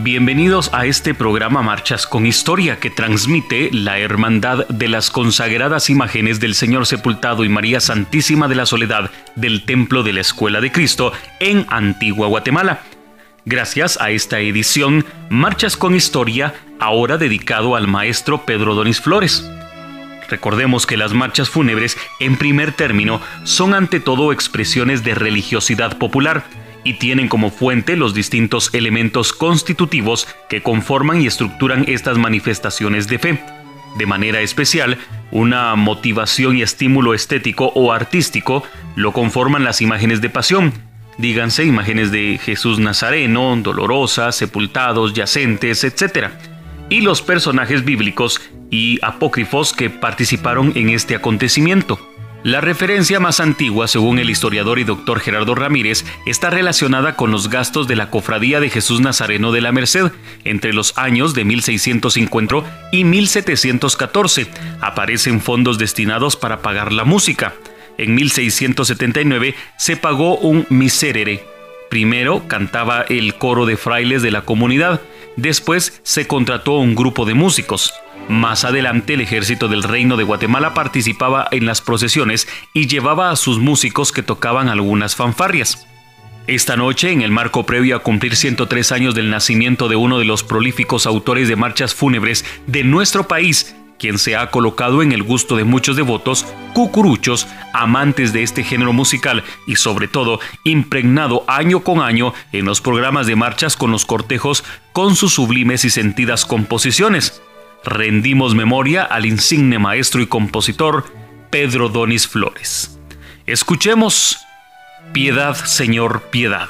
Bienvenidos a este programa Marchas con Historia que transmite la Hermandad de las consagradas imágenes del Señor Sepultado y María Santísima de la Soledad del Templo de la Escuela de Cristo en Antigua Guatemala. Gracias a esta edición Marchas con Historia, ahora dedicado al maestro Pedro Donis Flores. Recordemos que las marchas fúnebres, en primer término, son ante todo expresiones de religiosidad popular, y tienen como fuente los distintos elementos constitutivos que conforman y estructuran estas manifestaciones de fe. De manera especial, una motivación y estímulo estético o artístico lo conforman las imágenes de pasión, díganse imágenes de Jesús Nazareno, dolorosas, sepultados, yacentes, etc. Y los personajes bíblicos y apócrifos que participaron en este acontecimiento. La referencia más antigua, según el historiador y doctor Gerardo Ramírez, está relacionada con los gastos de la Cofradía de Jesús Nazareno de la Merced entre los años de 1650 y 1714. Aparecen fondos destinados para pagar la música. En 1679 se pagó un miserere. Primero cantaba el coro de frailes de la comunidad, después se contrató un grupo de músicos. Más adelante el ejército del Reino de Guatemala participaba en las procesiones y llevaba a sus músicos que tocaban algunas fanfarrias. Esta noche, en el marco previo a cumplir 103 años del nacimiento de uno de los prolíficos autores de marchas fúnebres de nuestro país, quien se ha colocado en el gusto de muchos devotos, cucuruchos, amantes de este género musical y sobre todo impregnado año con año en los programas de marchas con los cortejos con sus sublimes y sentidas composiciones rendimos memoria al insigne maestro y compositor Pedro Donis Flores. Escuchemos Piedad, Señor, piedad.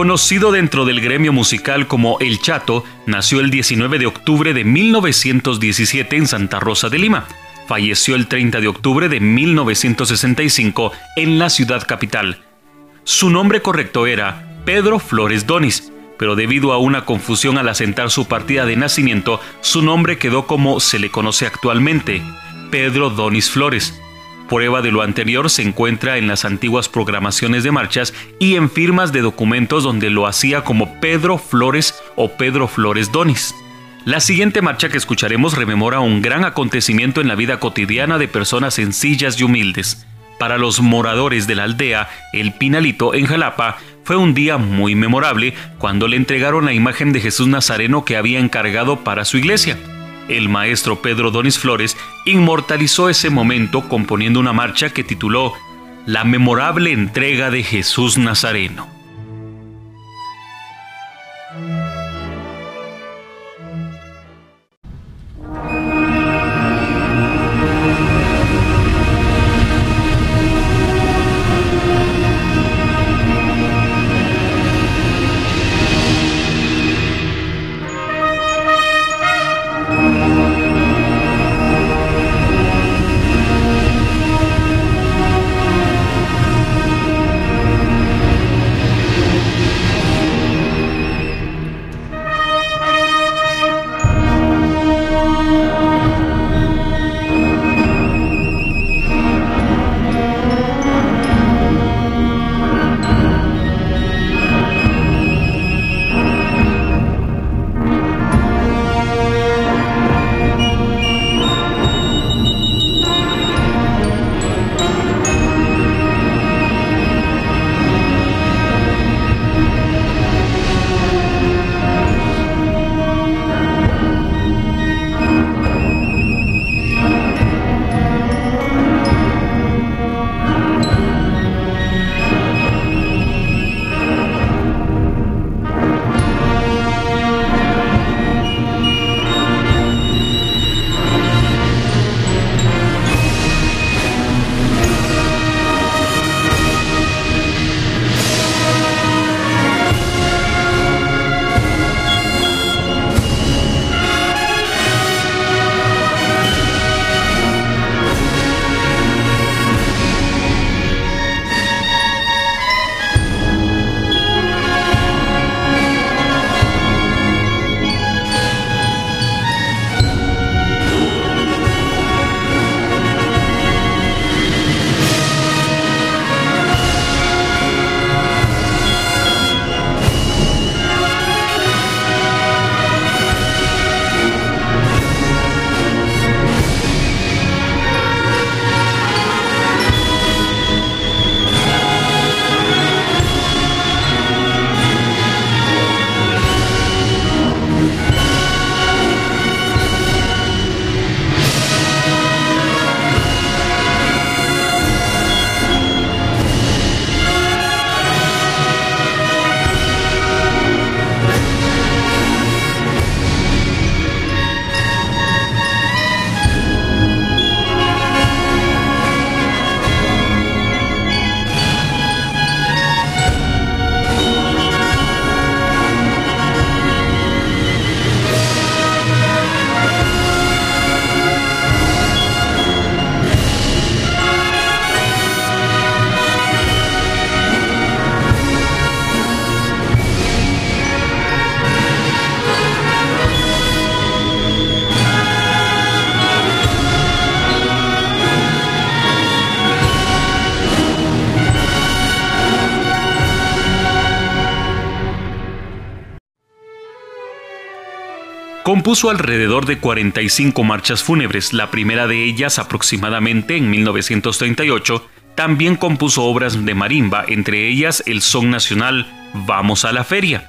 Conocido dentro del gremio musical como El Chato, nació el 19 de octubre de 1917 en Santa Rosa de Lima. Falleció el 30 de octubre de 1965 en la ciudad capital. Su nombre correcto era Pedro Flores Donis, pero debido a una confusión al asentar su partida de nacimiento, su nombre quedó como se le conoce actualmente, Pedro Donis Flores. Prueba de lo anterior se encuentra en las antiguas programaciones de marchas y en firmas de documentos donde lo hacía como Pedro Flores o Pedro Flores Donis. La siguiente marcha que escucharemos rememora un gran acontecimiento en la vida cotidiana de personas sencillas y humildes. Para los moradores de la aldea El Pinalito en Jalapa fue un día muy memorable cuando le entregaron la imagen de Jesús Nazareno que había encargado para su iglesia el maestro Pedro Donis Flores inmortalizó ese momento componiendo una marcha que tituló La memorable entrega de Jesús Nazareno. Compuso alrededor de 45 marchas fúnebres, la primera de ellas aproximadamente en 1938. También compuso obras de marimba, entre ellas el son nacional Vamos a la Feria.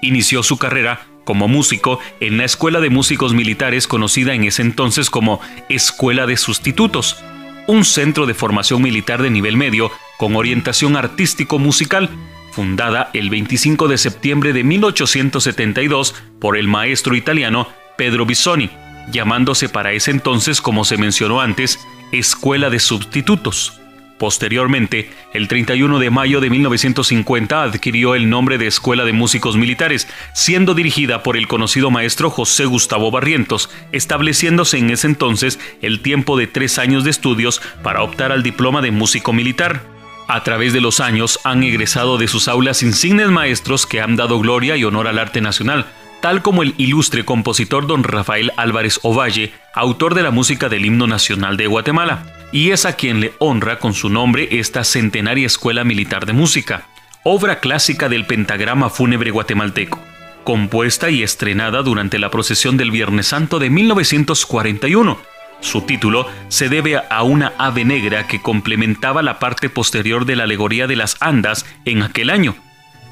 Inició su carrera como músico en la Escuela de Músicos Militares conocida en ese entonces como Escuela de Sustitutos, un centro de formación militar de nivel medio con orientación artístico-musical fundada el 25 de septiembre de 1872 por el maestro italiano Pedro Bisoni, llamándose para ese entonces, como se mencionó antes, Escuela de Sustitutos. Posteriormente, el 31 de mayo de 1950 adquirió el nombre de Escuela de Músicos Militares, siendo dirigida por el conocido maestro José Gustavo Barrientos, estableciéndose en ese entonces el tiempo de tres años de estudios para optar al diploma de músico militar. A través de los años han egresado de sus aulas insignes maestros que han dado gloria y honor al arte nacional, tal como el ilustre compositor don Rafael Álvarez Ovalle, autor de la música del himno nacional de Guatemala, y es a quien le honra con su nombre esta centenaria Escuela Militar de Música, obra clásica del pentagrama fúnebre guatemalteco, compuesta y estrenada durante la procesión del Viernes Santo de 1941. Su título se debe a una ave negra que complementaba la parte posterior de la alegoría de las andas en aquel año.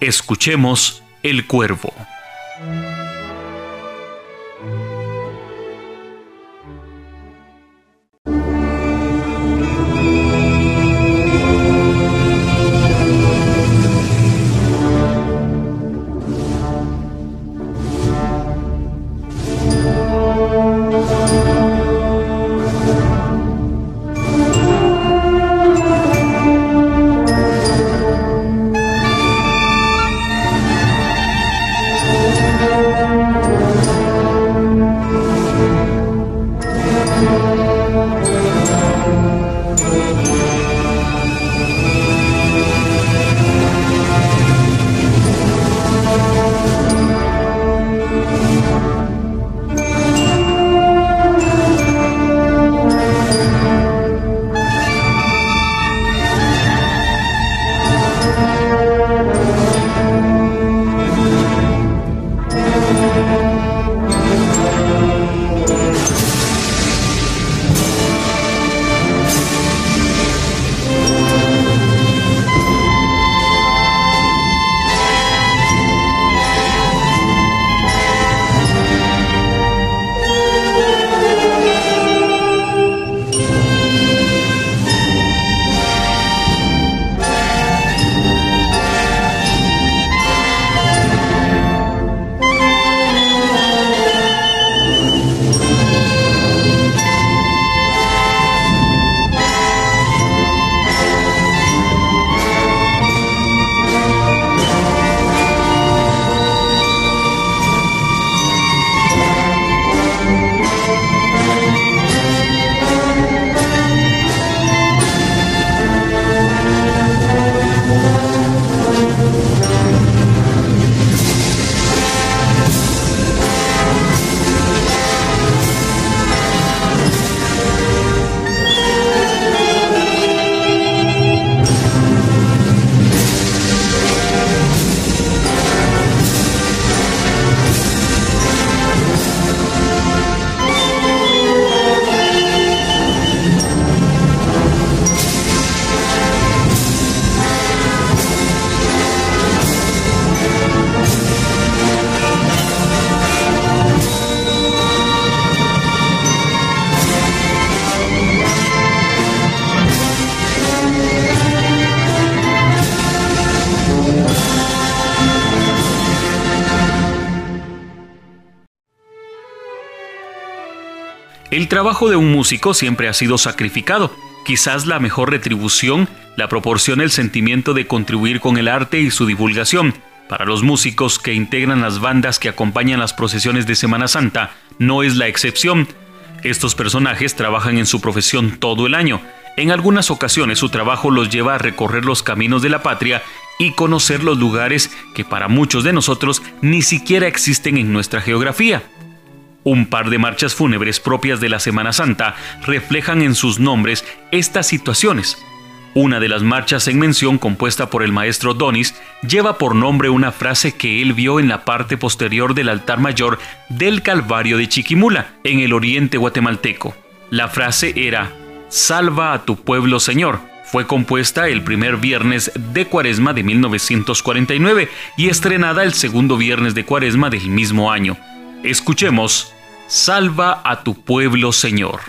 Escuchemos El Cuervo. Trabajo de un músico siempre ha sido sacrificado. Quizás la mejor retribución la proporciona el sentimiento de contribuir con el arte y su divulgación. Para los músicos que integran las bandas que acompañan las procesiones de Semana Santa, no es la excepción. Estos personajes trabajan en su profesión todo el año. En algunas ocasiones su trabajo los lleva a recorrer los caminos de la patria y conocer los lugares que para muchos de nosotros ni siquiera existen en nuestra geografía. Un par de marchas fúnebres propias de la Semana Santa reflejan en sus nombres estas situaciones. Una de las marchas en mención compuesta por el maestro Donis lleva por nombre una frase que él vio en la parte posterior del altar mayor del Calvario de Chiquimula, en el oriente guatemalteco. La frase era, Salva a tu pueblo Señor. Fue compuesta el primer viernes de Cuaresma de 1949 y estrenada el segundo viernes de Cuaresma del mismo año. Escuchemos, Salva a tu pueblo, Señor.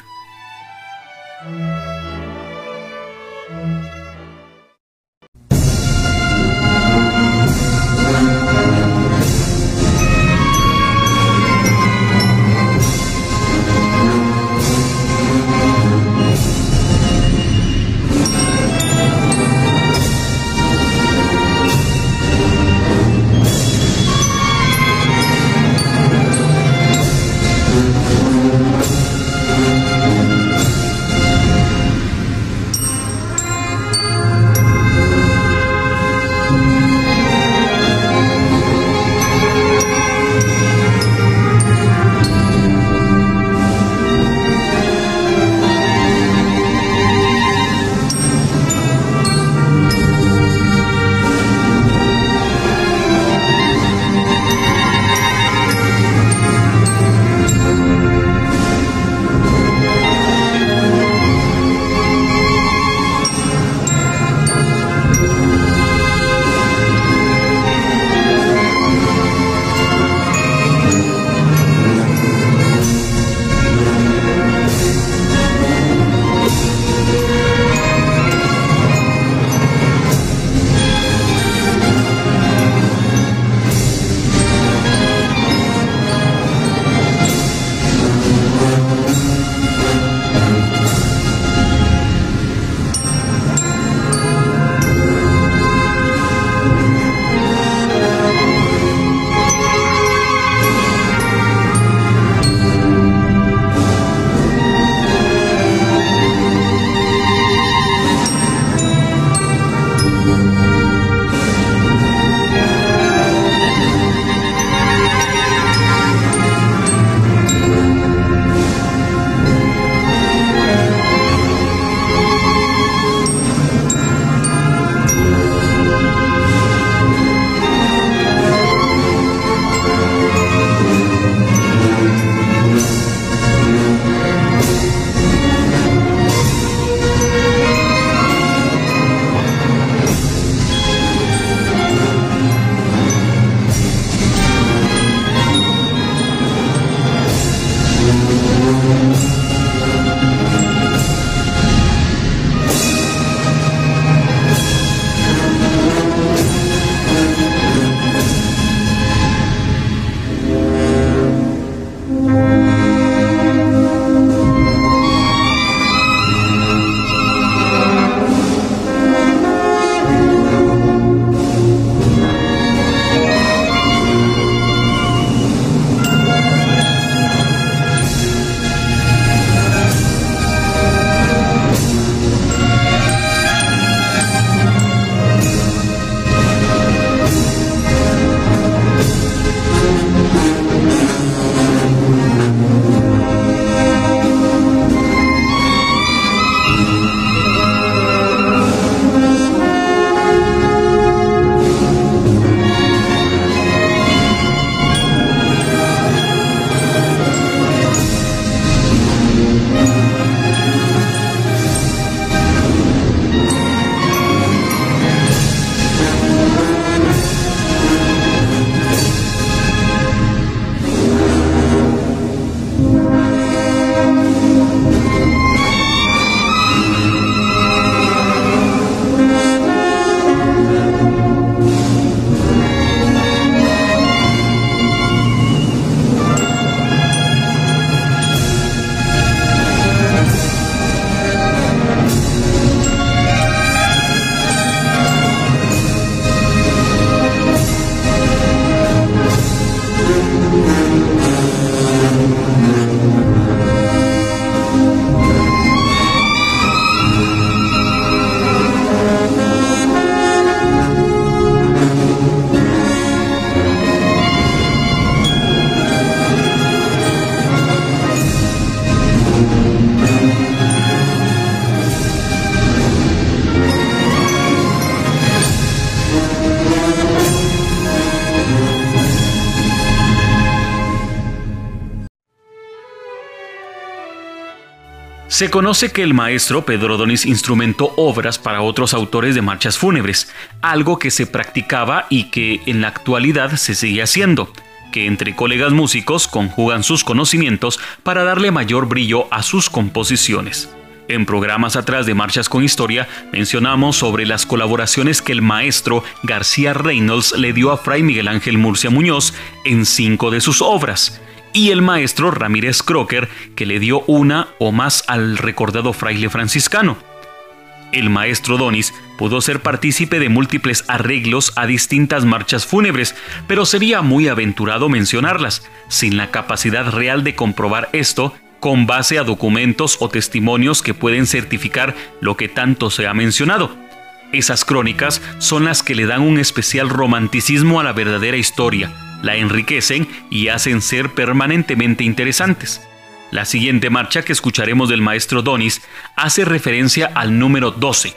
Se conoce que el maestro Pedro Donis instrumentó obras para otros autores de marchas fúnebres, algo que se practicaba y que en la actualidad se sigue haciendo, que entre colegas músicos conjugan sus conocimientos para darle mayor brillo a sus composiciones. En programas atrás de Marchas con Historia mencionamos sobre las colaboraciones que el maestro García Reynolds le dio a Fray Miguel Ángel Murcia Muñoz en cinco de sus obras, y el maestro Ramírez Crocker, que le dio una o más al recordado fraile franciscano. El maestro Donis pudo ser partícipe de múltiples arreglos a distintas marchas fúnebres, pero sería muy aventurado mencionarlas, sin la capacidad real de comprobar esto con base a documentos o testimonios que pueden certificar lo que tanto se ha mencionado. Esas crónicas son las que le dan un especial romanticismo a la verdadera historia, la enriquecen y hacen ser permanentemente interesantes. La siguiente marcha que escucharemos del maestro Donis hace referencia al número 12.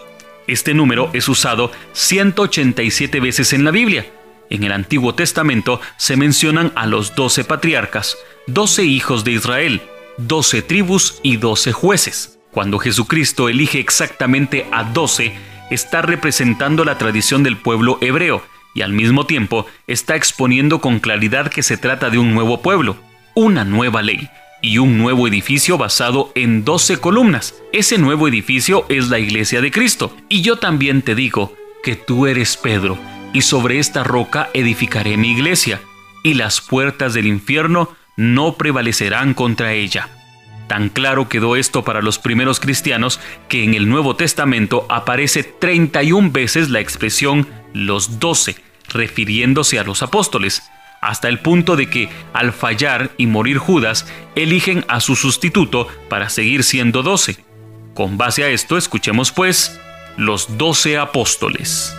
Este número es usado 187 veces en la Biblia. En el Antiguo Testamento se mencionan a los 12 patriarcas, 12 hijos de Israel, 12 tribus y 12 jueces. Cuando Jesucristo elige exactamente a 12, está representando la tradición del pueblo hebreo, y al mismo tiempo está exponiendo con claridad que se trata de un nuevo pueblo, una nueva ley y un nuevo edificio basado en 12 columnas. Ese nuevo edificio es la iglesia de Cristo. Y yo también te digo que tú eres Pedro, y sobre esta roca edificaré mi iglesia, y las puertas del infierno no prevalecerán contra ella. Tan claro quedó esto para los primeros cristianos que en el Nuevo Testamento aparece 31 veces la expresión los doce, refiriéndose a los apóstoles, hasta el punto de que, al fallar y morir Judas, eligen a su sustituto para seguir siendo doce. Con base a esto, escuchemos pues los doce apóstoles.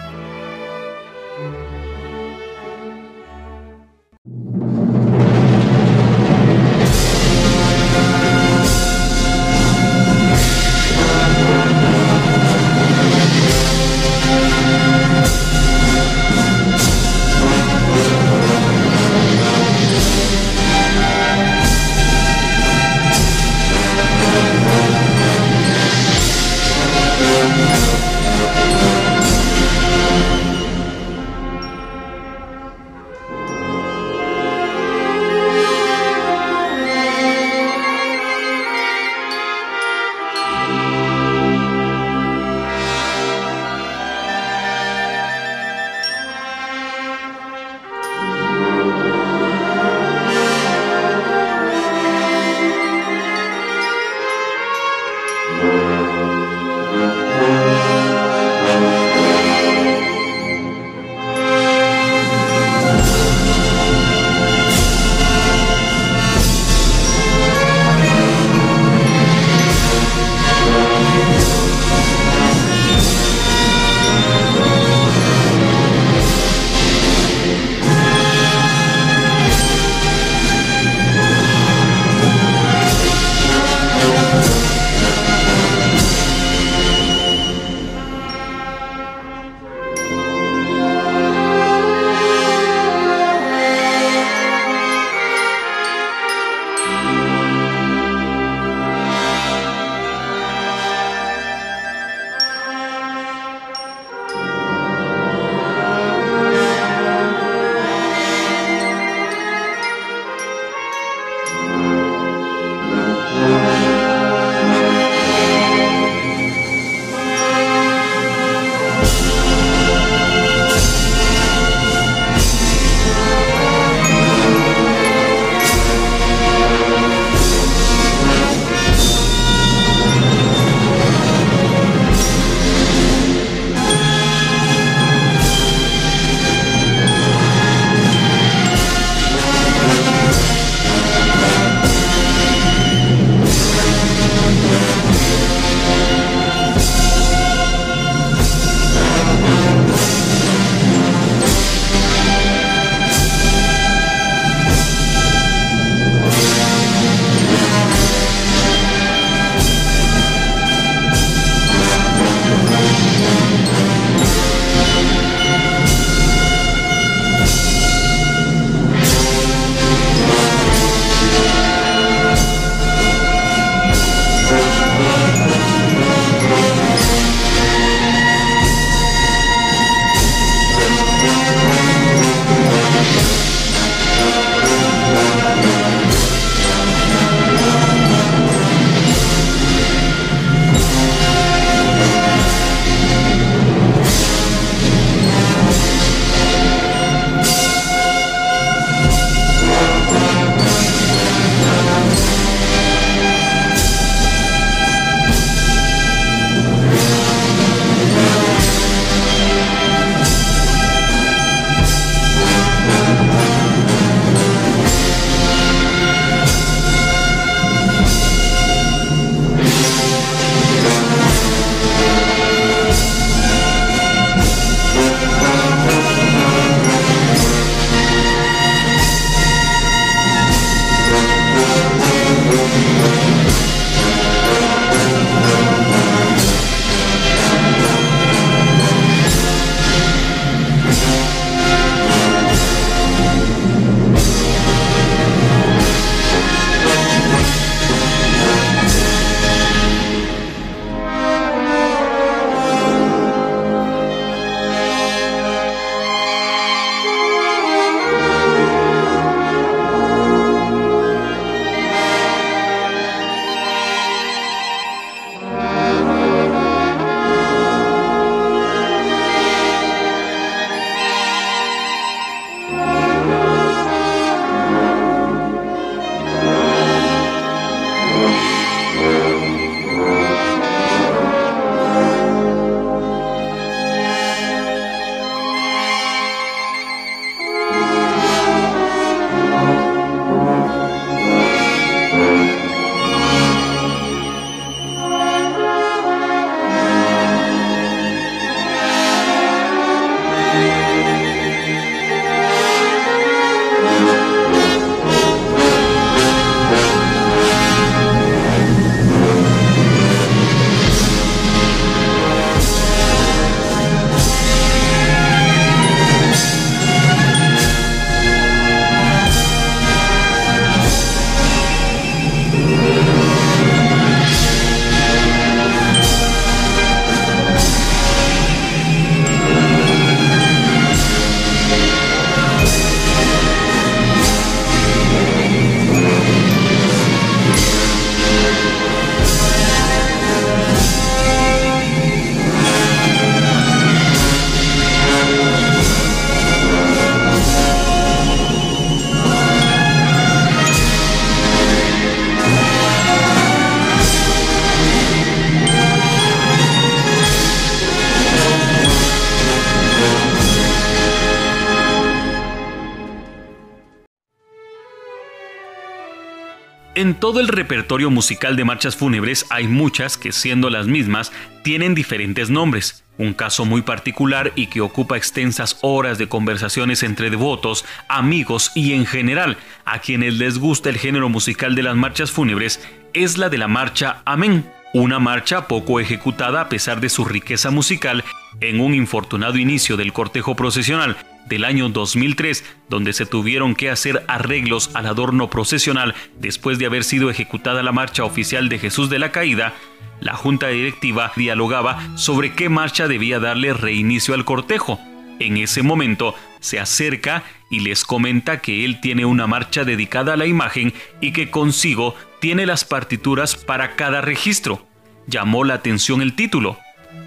En todo el repertorio musical de marchas fúnebres hay muchas que, siendo las mismas, tienen diferentes nombres. Un caso muy particular y que ocupa extensas horas de conversaciones entre devotos, amigos y en general a quienes les gusta el género musical de las marchas fúnebres es la de la marcha Amén, una marcha poco ejecutada a pesar de su riqueza musical en un infortunado inicio del cortejo procesional del año 2003, donde se tuvieron que hacer arreglos al adorno procesional después de haber sido ejecutada la marcha oficial de Jesús de la Caída, la junta directiva dialogaba sobre qué marcha debía darle reinicio al cortejo. En ese momento se acerca y les comenta que él tiene una marcha dedicada a la imagen y que consigo tiene las partituras para cada registro. Llamó la atención el título,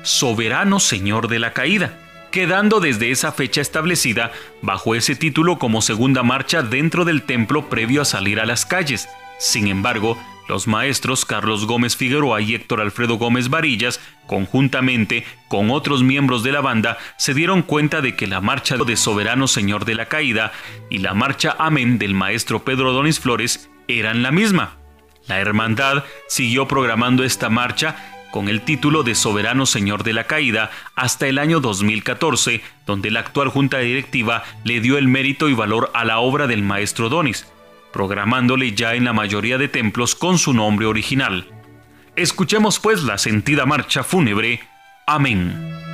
Soberano Señor de la Caída quedando desde esa fecha establecida bajo ese título como segunda marcha dentro del templo previo a salir a las calles. Sin embargo, los maestros Carlos Gómez Figueroa y Héctor Alfredo Gómez Varillas, conjuntamente con otros miembros de la banda, se dieron cuenta de que la marcha de Soberano Señor de la Caída y la marcha Amén del maestro Pedro Donis Flores eran la misma. La hermandad siguió programando esta marcha con el título de Soberano Señor de la Caída hasta el año 2014, donde la actual junta directiva le dio el mérito y valor a la obra del maestro Donis, programándole ya en la mayoría de templos con su nombre original. Escuchemos pues la sentida marcha fúnebre. Amén.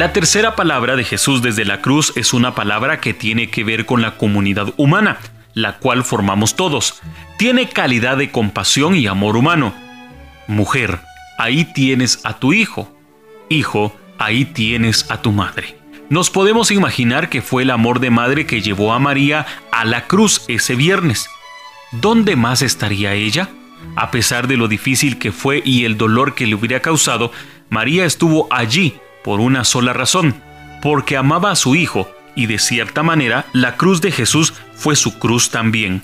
La tercera palabra de Jesús desde la cruz es una palabra que tiene que ver con la comunidad humana, la cual formamos todos. Tiene calidad de compasión y amor humano. Mujer, ahí tienes a tu hijo. Hijo, ahí tienes a tu madre. Nos podemos imaginar que fue el amor de madre que llevó a María a la cruz ese viernes. ¿Dónde más estaría ella? A pesar de lo difícil que fue y el dolor que le hubiera causado, María estuvo allí por una sola razón, porque amaba a su Hijo, y de cierta manera la cruz de Jesús fue su cruz también.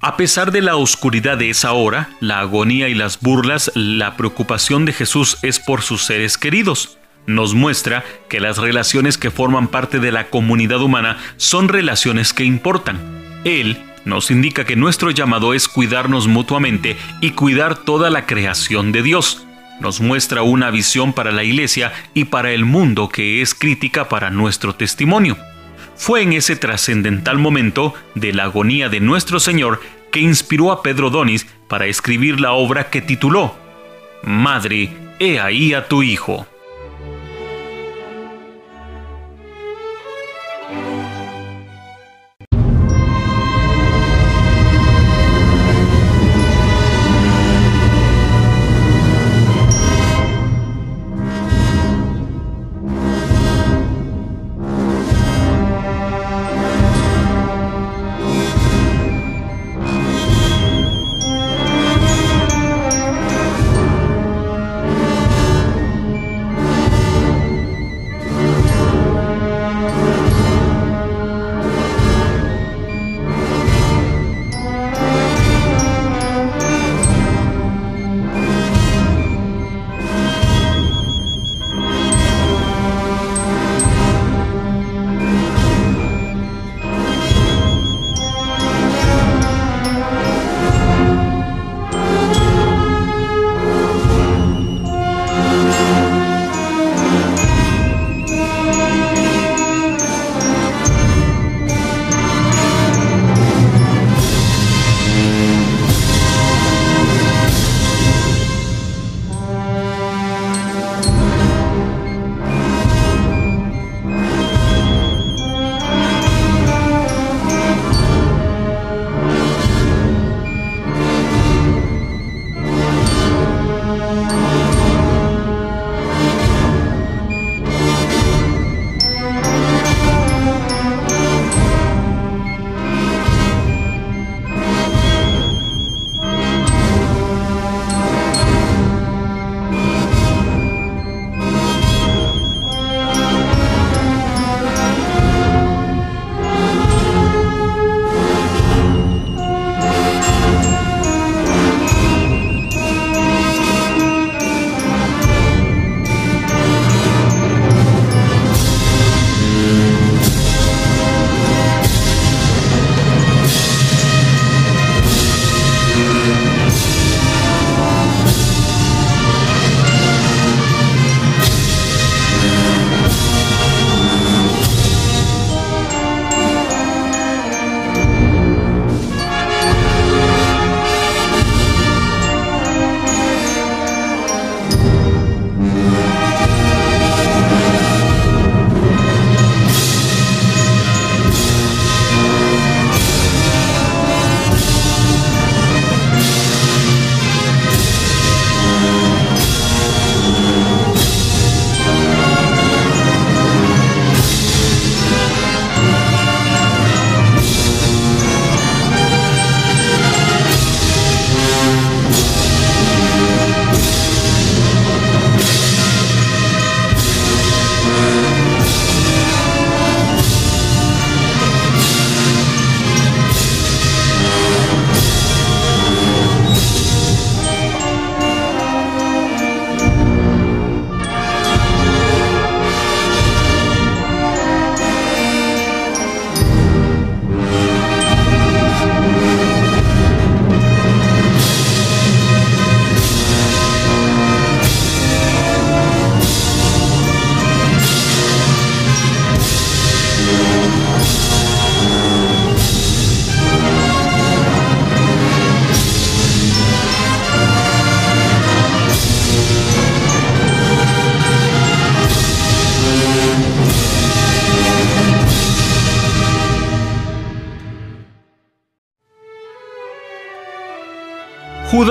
A pesar de la oscuridad de esa hora, la agonía y las burlas, la preocupación de Jesús es por sus seres queridos. Nos muestra que las relaciones que forman parte de la comunidad humana son relaciones que importan. Él nos indica que nuestro llamado es cuidarnos mutuamente y cuidar toda la creación de Dios nos muestra una visión para la iglesia y para el mundo que es crítica para nuestro testimonio. Fue en ese trascendental momento de la agonía de nuestro Señor que inspiró a Pedro Donis para escribir la obra que tituló Madre, he ahí a tu Hijo.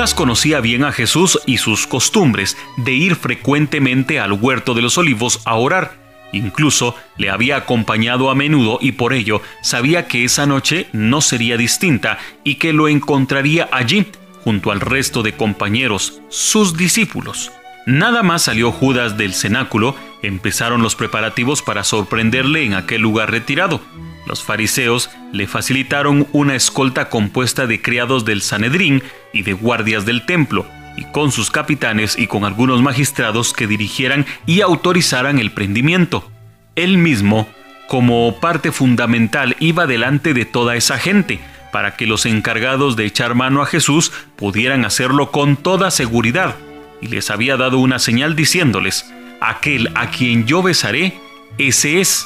Judas conocía bien a Jesús y sus costumbres de ir frecuentemente al huerto de los olivos a orar. Incluso le había acompañado a menudo y por ello sabía que esa noche no sería distinta y que lo encontraría allí junto al resto de compañeros, sus discípulos. Nada más salió Judas del cenáculo, empezaron los preparativos para sorprenderle en aquel lugar retirado. Los fariseos le facilitaron una escolta compuesta de criados del Sanedrín y de guardias del templo, y con sus capitanes y con algunos magistrados que dirigieran y autorizaran el prendimiento. Él mismo, como parte fundamental, iba delante de toda esa gente, para que los encargados de echar mano a Jesús pudieran hacerlo con toda seguridad, y les había dado una señal diciéndoles, aquel a quien yo besaré, ese es,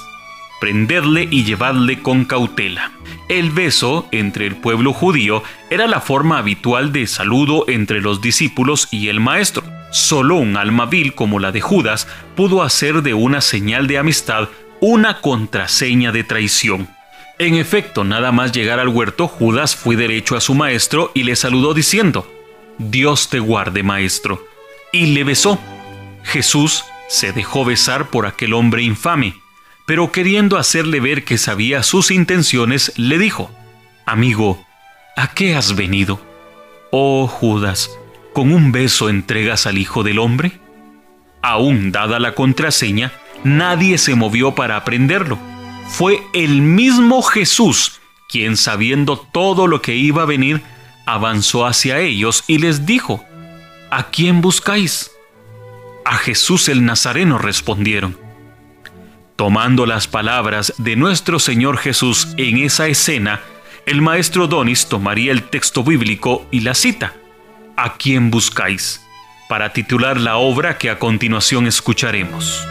prenderle y llevadle con cautela. El beso entre el pueblo judío era la forma habitual de saludo entre los discípulos y el maestro. Solo un alma vil como la de Judas pudo hacer de una señal de amistad una contraseña de traición. En efecto, nada más llegar al huerto, Judas fue derecho a su maestro y le saludó diciendo, Dios te guarde, maestro. Y le besó. Jesús se dejó besar por aquel hombre infame pero queriendo hacerle ver que sabía sus intenciones, le dijo, Amigo, ¿a qué has venido? Oh Judas, ¿con un beso entregas al Hijo del Hombre? Aún dada la contraseña, nadie se movió para aprenderlo. Fue el mismo Jesús quien, sabiendo todo lo que iba a venir, avanzó hacia ellos y les dijo, ¿A quién buscáis? A Jesús el Nazareno respondieron. Tomando las palabras de nuestro Señor Jesús en esa escena, el maestro Donis tomaría el texto bíblico y la cita. ¿A quién buscáis? para titular la obra que a continuación escucharemos.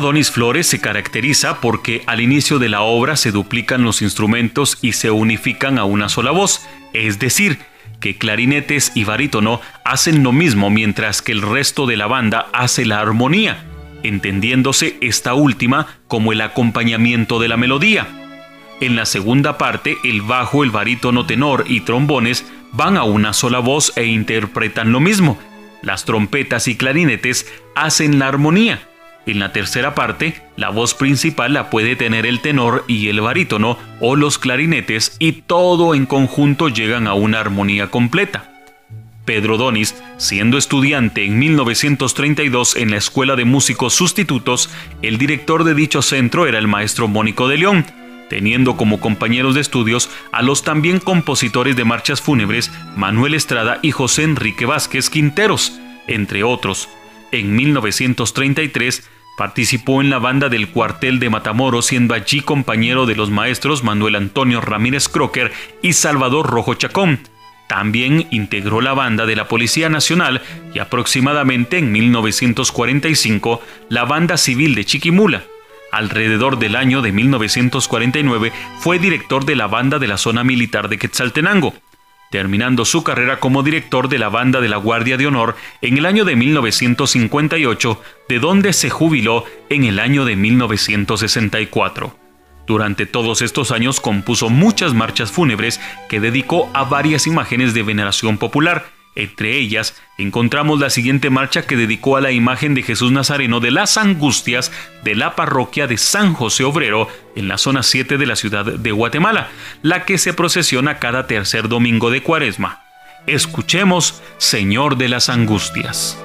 Donis Flores se caracteriza porque al inicio de la obra se duplican los instrumentos y se unifican a una sola voz, es decir, que clarinetes y barítono hacen lo mismo mientras que el resto de la banda hace la armonía, entendiéndose esta última como el acompañamiento de la melodía. En la segunda parte, el bajo, el barítono tenor y trombones van a una sola voz e interpretan lo mismo. Las trompetas y clarinetes hacen la armonía. En la tercera parte, la voz principal la puede tener el tenor y el barítono o los clarinetes y todo en conjunto llegan a una armonía completa. Pedro Donis, siendo estudiante en 1932 en la Escuela de Músicos Sustitutos, el director de dicho centro era el maestro Mónico de León, teniendo como compañeros de estudios a los también compositores de marchas fúnebres Manuel Estrada y José Enrique Vázquez Quinteros, entre otros. En 1933 Participó en la banda del cuartel de Matamoros, siendo allí compañero de los maestros Manuel Antonio Ramírez Crocker y Salvador Rojo Chacón. También integró la banda de la Policía Nacional y aproximadamente en 1945 la banda civil de Chiquimula. Alrededor del año de 1949 fue director de la banda de la zona militar de Quetzaltenango terminando su carrera como director de la banda de la Guardia de Honor en el año de 1958, de donde se jubiló en el año de 1964. Durante todos estos años compuso muchas marchas fúnebres que dedicó a varias imágenes de veneración popular, entre ellas encontramos la siguiente marcha que dedicó a la imagen de Jesús Nazareno de las Angustias de la parroquia de San José Obrero en la zona 7 de la ciudad de Guatemala, la que se procesiona cada tercer domingo de Cuaresma. Escuchemos Señor de las Angustias.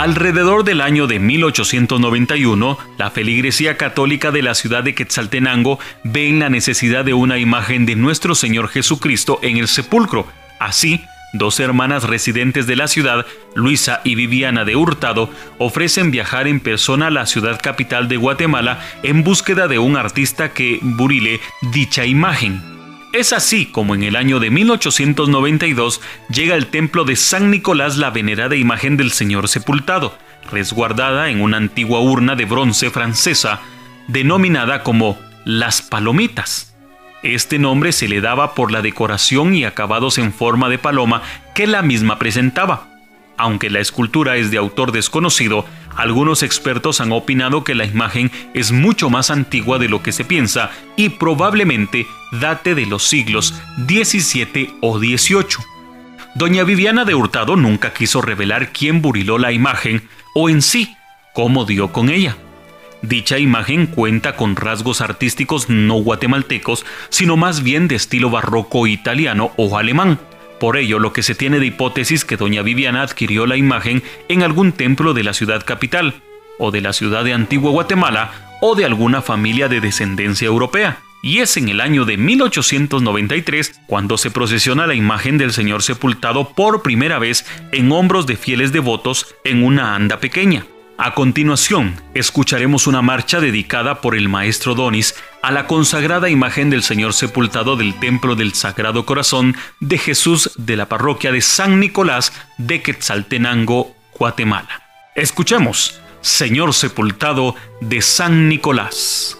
Alrededor del año de 1891, la feligresía católica de la ciudad de Quetzaltenango ve en la necesidad de una imagen de nuestro Señor Jesucristo en el sepulcro. Así, dos hermanas residentes de la ciudad, Luisa y Viviana de Hurtado, ofrecen viajar en persona a la ciudad capital de Guatemala en búsqueda de un artista que burile dicha imagen. Es así como en el año de 1892 llega al templo de San Nicolás la venerada imagen del Señor sepultado, resguardada en una antigua urna de bronce francesa, denominada como Las Palomitas. Este nombre se le daba por la decoración y acabados en forma de paloma que la misma presentaba. Aunque la escultura es de autor desconocido, algunos expertos han opinado que la imagen es mucho más antigua de lo que se piensa y probablemente date de los siglos XVII o XVIII. Doña Viviana de Hurtado nunca quiso revelar quién buriló la imagen o en sí cómo dio con ella. Dicha imagen cuenta con rasgos artísticos no guatemaltecos, sino más bien de estilo barroco italiano o alemán por ello, lo que se tiene de hipótesis que doña Viviana adquirió la imagen en algún templo de la ciudad capital, o de la ciudad de Antigua Guatemala, o de alguna familia de descendencia europea. Y es en el año de 1893 cuando se procesiona la imagen del Señor sepultado por primera vez en hombros de fieles devotos en una anda pequeña. A continuación, escucharemos una marcha dedicada por el maestro Donis a la consagrada imagen del Señor sepultado del Templo del Sagrado Corazón de Jesús de la parroquia de San Nicolás de Quetzaltenango, Guatemala. Escuchemos, Señor sepultado de San Nicolás.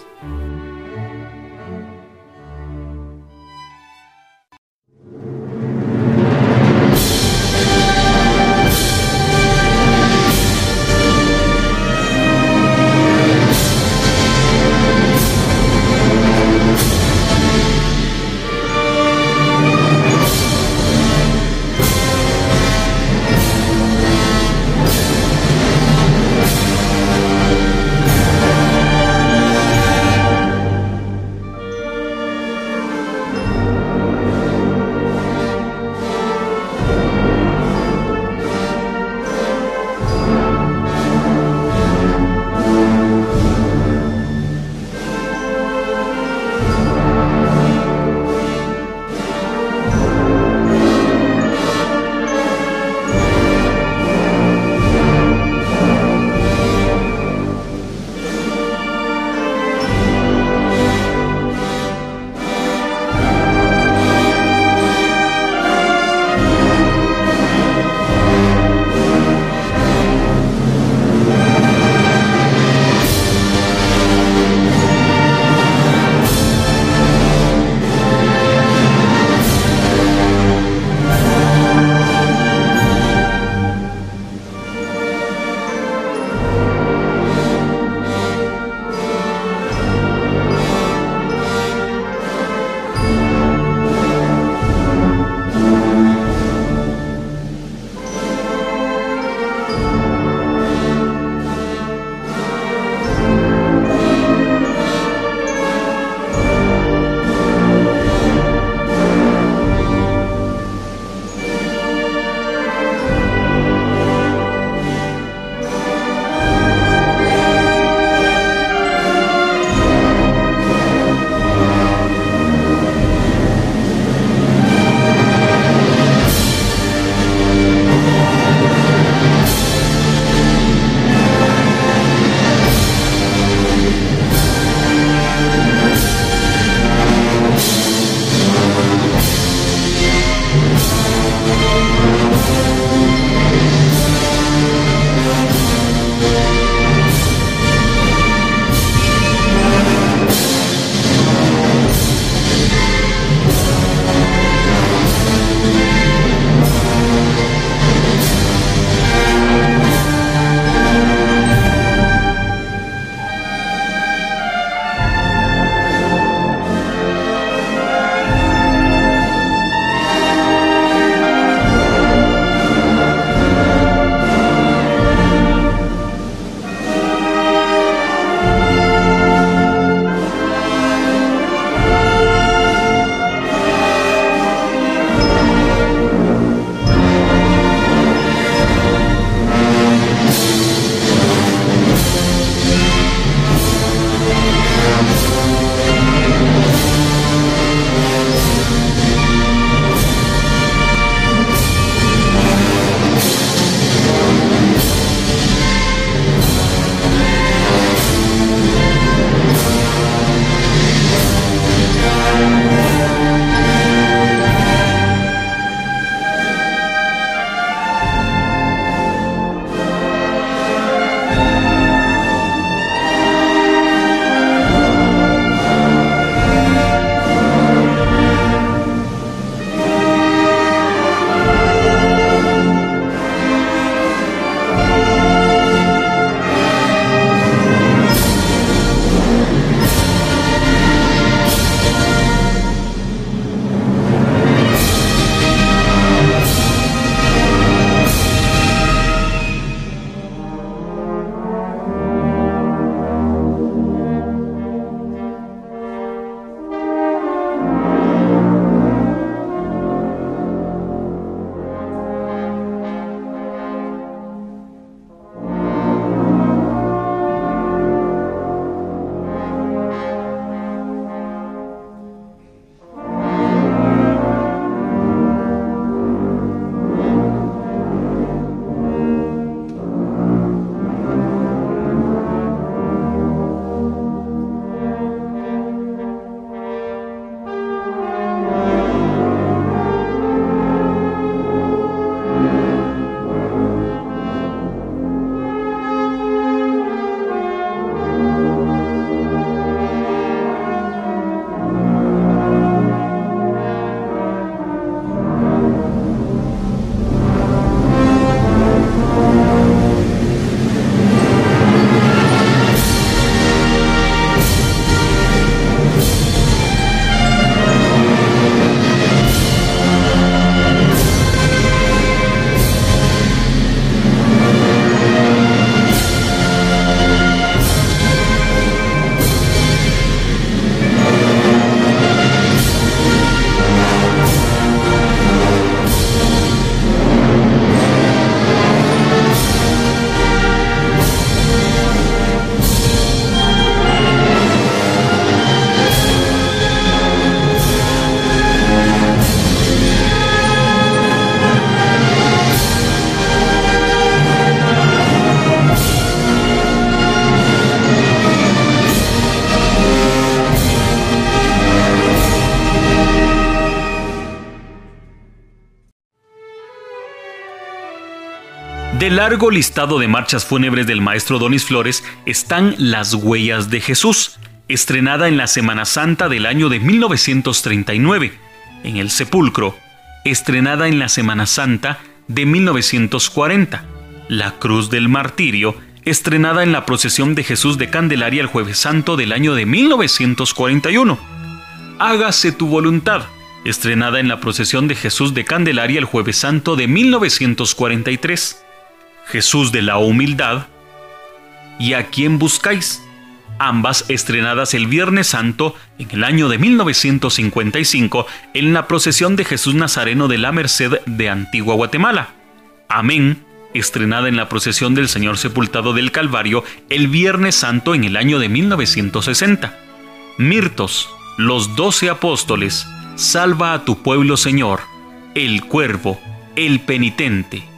Del largo listado de marchas fúnebres del maestro Donis Flores están Las Huellas de Jesús, estrenada en la Semana Santa del año de 1939, en el Sepulcro, estrenada en la Semana Santa de 1940, La Cruz del Martirio, estrenada en la procesión de Jesús de Candelaria el jueves santo del año de 1941. Hágase tu voluntad, estrenada en la procesión de Jesús de Candelaria el jueves santo de 1943. Jesús de la Humildad y A quién buscáis, ambas estrenadas el Viernes Santo en el año de 1955 en la procesión de Jesús Nazareno de la Merced de Antigua Guatemala. Amén, estrenada en la procesión del Señor Sepultado del Calvario el Viernes Santo en el año de 1960. Mirtos, los doce apóstoles, Salva a tu pueblo Señor, el cuervo, el penitente.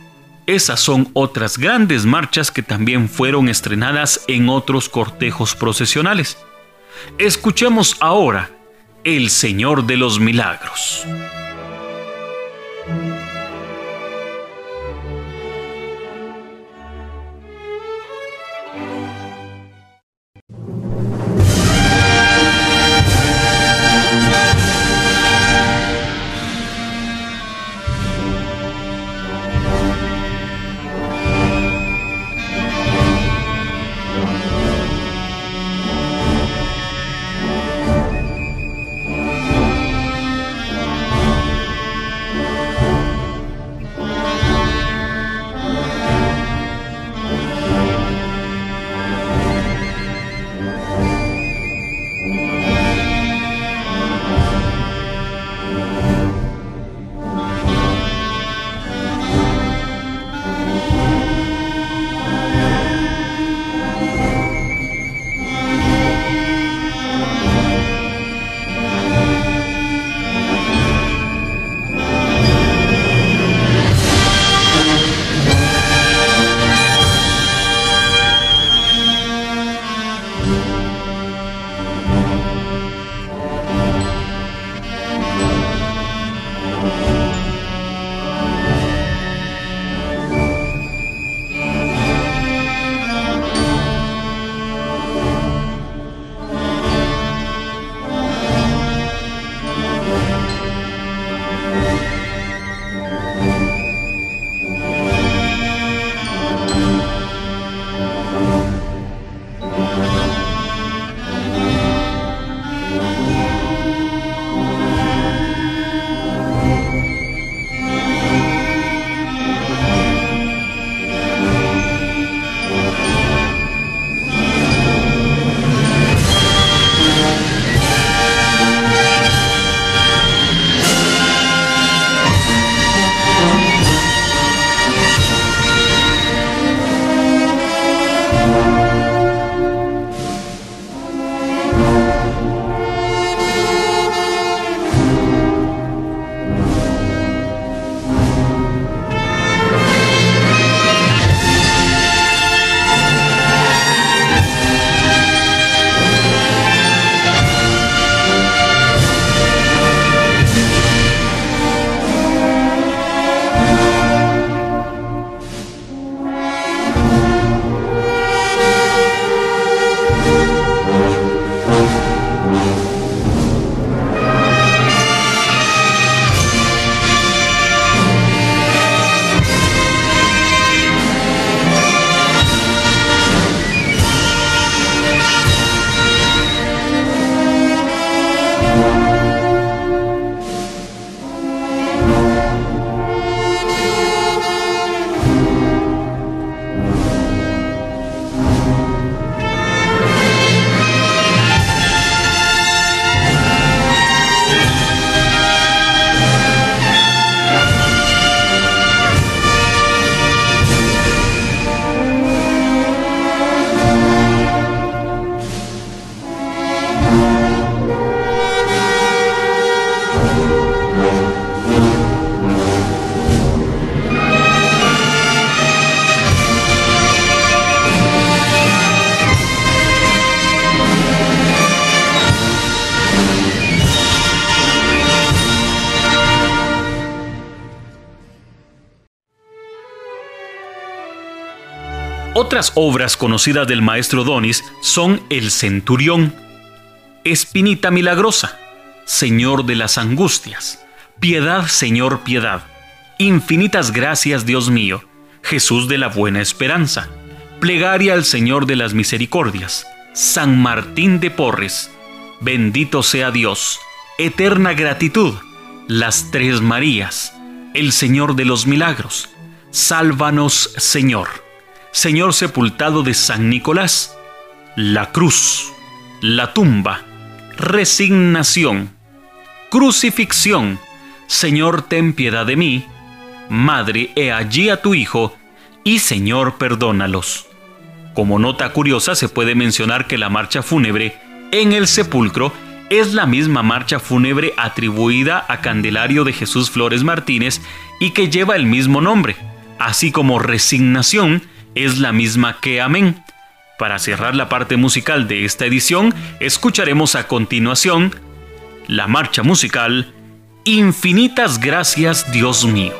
Esas son otras grandes marchas que también fueron estrenadas en otros cortejos procesionales. Escuchemos ahora El Señor de los Milagros. Otras obras conocidas del maestro Donis son El Centurión, Espinita Milagrosa, Señor de las Angustias, Piedad, Señor, Piedad, Infinitas Gracias, Dios mío, Jesús de la Buena Esperanza, Plegaria al Señor de las Misericordias, San Martín de Porres, Bendito sea Dios, Eterna Gratitud, Las Tres Marías, El Señor de los Milagros, Sálvanos Señor, Señor sepultado de San Nicolás, la cruz, la tumba, resignación, crucifixión, Señor ten piedad de mí, Madre, he allí a tu Hijo, y Señor, perdónalos. Como nota curiosa se puede mencionar que la marcha fúnebre en el sepulcro es la misma marcha fúnebre atribuida a Candelario de Jesús Flores Martínez y que lleva el mismo nombre, así como resignación es la misma que amén. Para cerrar la parte musical de esta edición, escucharemos a continuación la marcha musical Infinitas Gracias Dios mío.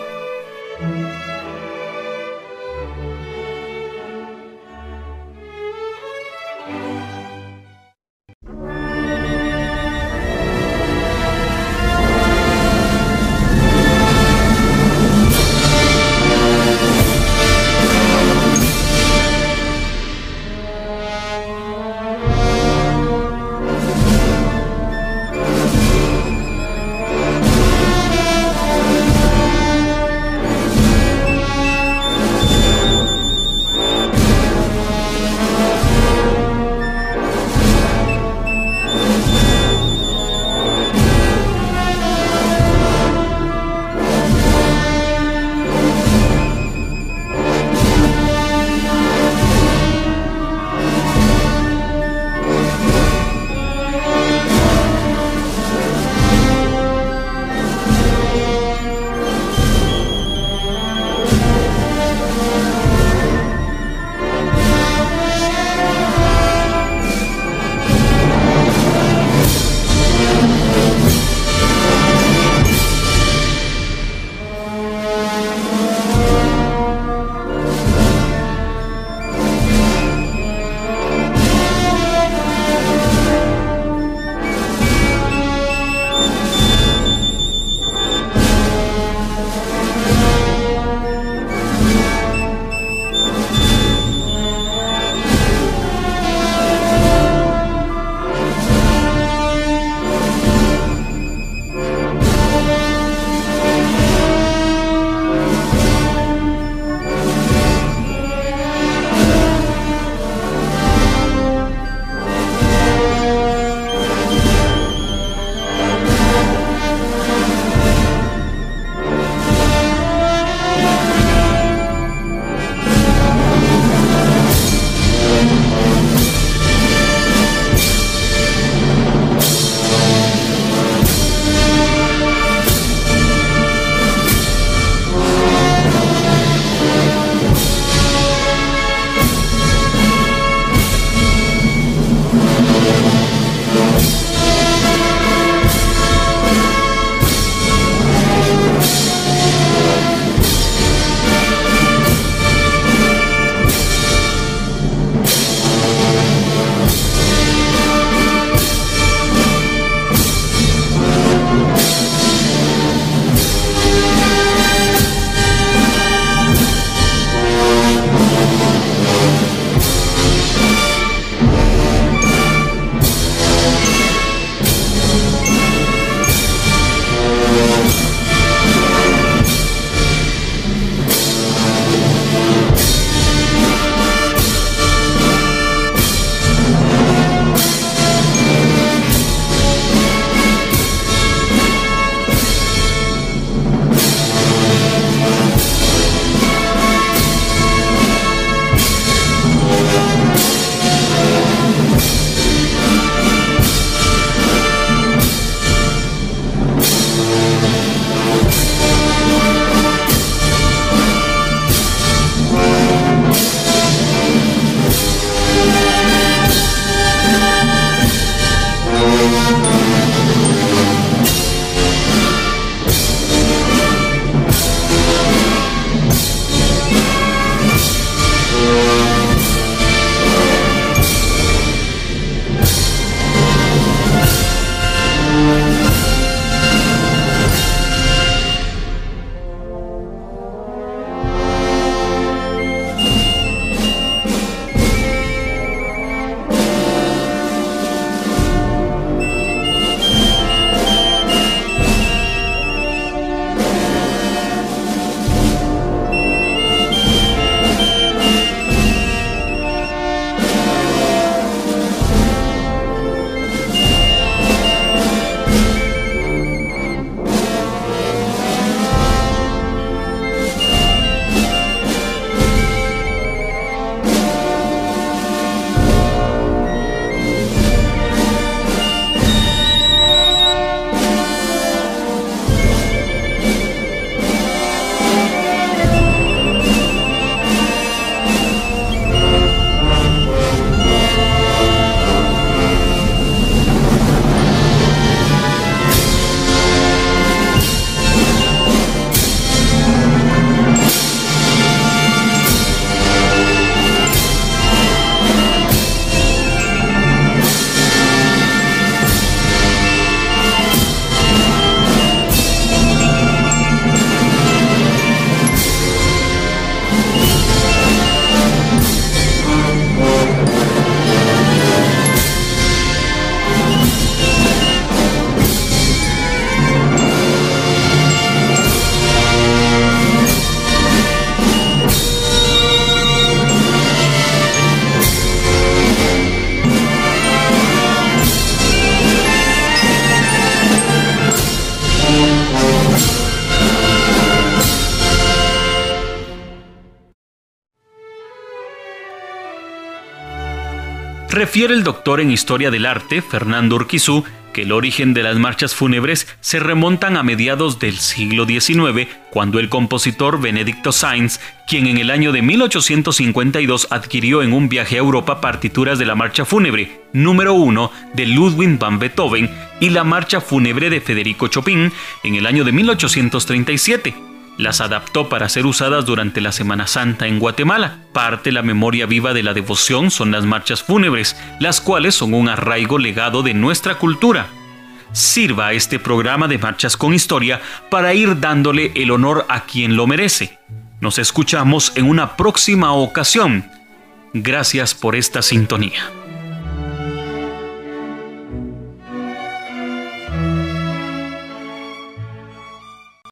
El doctor en Historia del Arte, Fernando Urquizú, que el origen de las marchas fúnebres se remontan a mediados del siglo XIX, cuando el compositor Benedicto Sainz, quien en el año de 1852 adquirió en un viaje a Europa partituras de la marcha fúnebre número 1 de Ludwig van Beethoven y la marcha fúnebre de Federico Chopin en el año de 1837, las adaptó para ser usadas durante la Semana Santa en Guatemala. Parte la memoria viva de la devoción son las marchas fúnebres, las cuales son un arraigo legado de nuestra cultura. Sirva este programa de Marchas con Historia para ir dándole el honor a quien lo merece. Nos escuchamos en una próxima ocasión. Gracias por esta sintonía.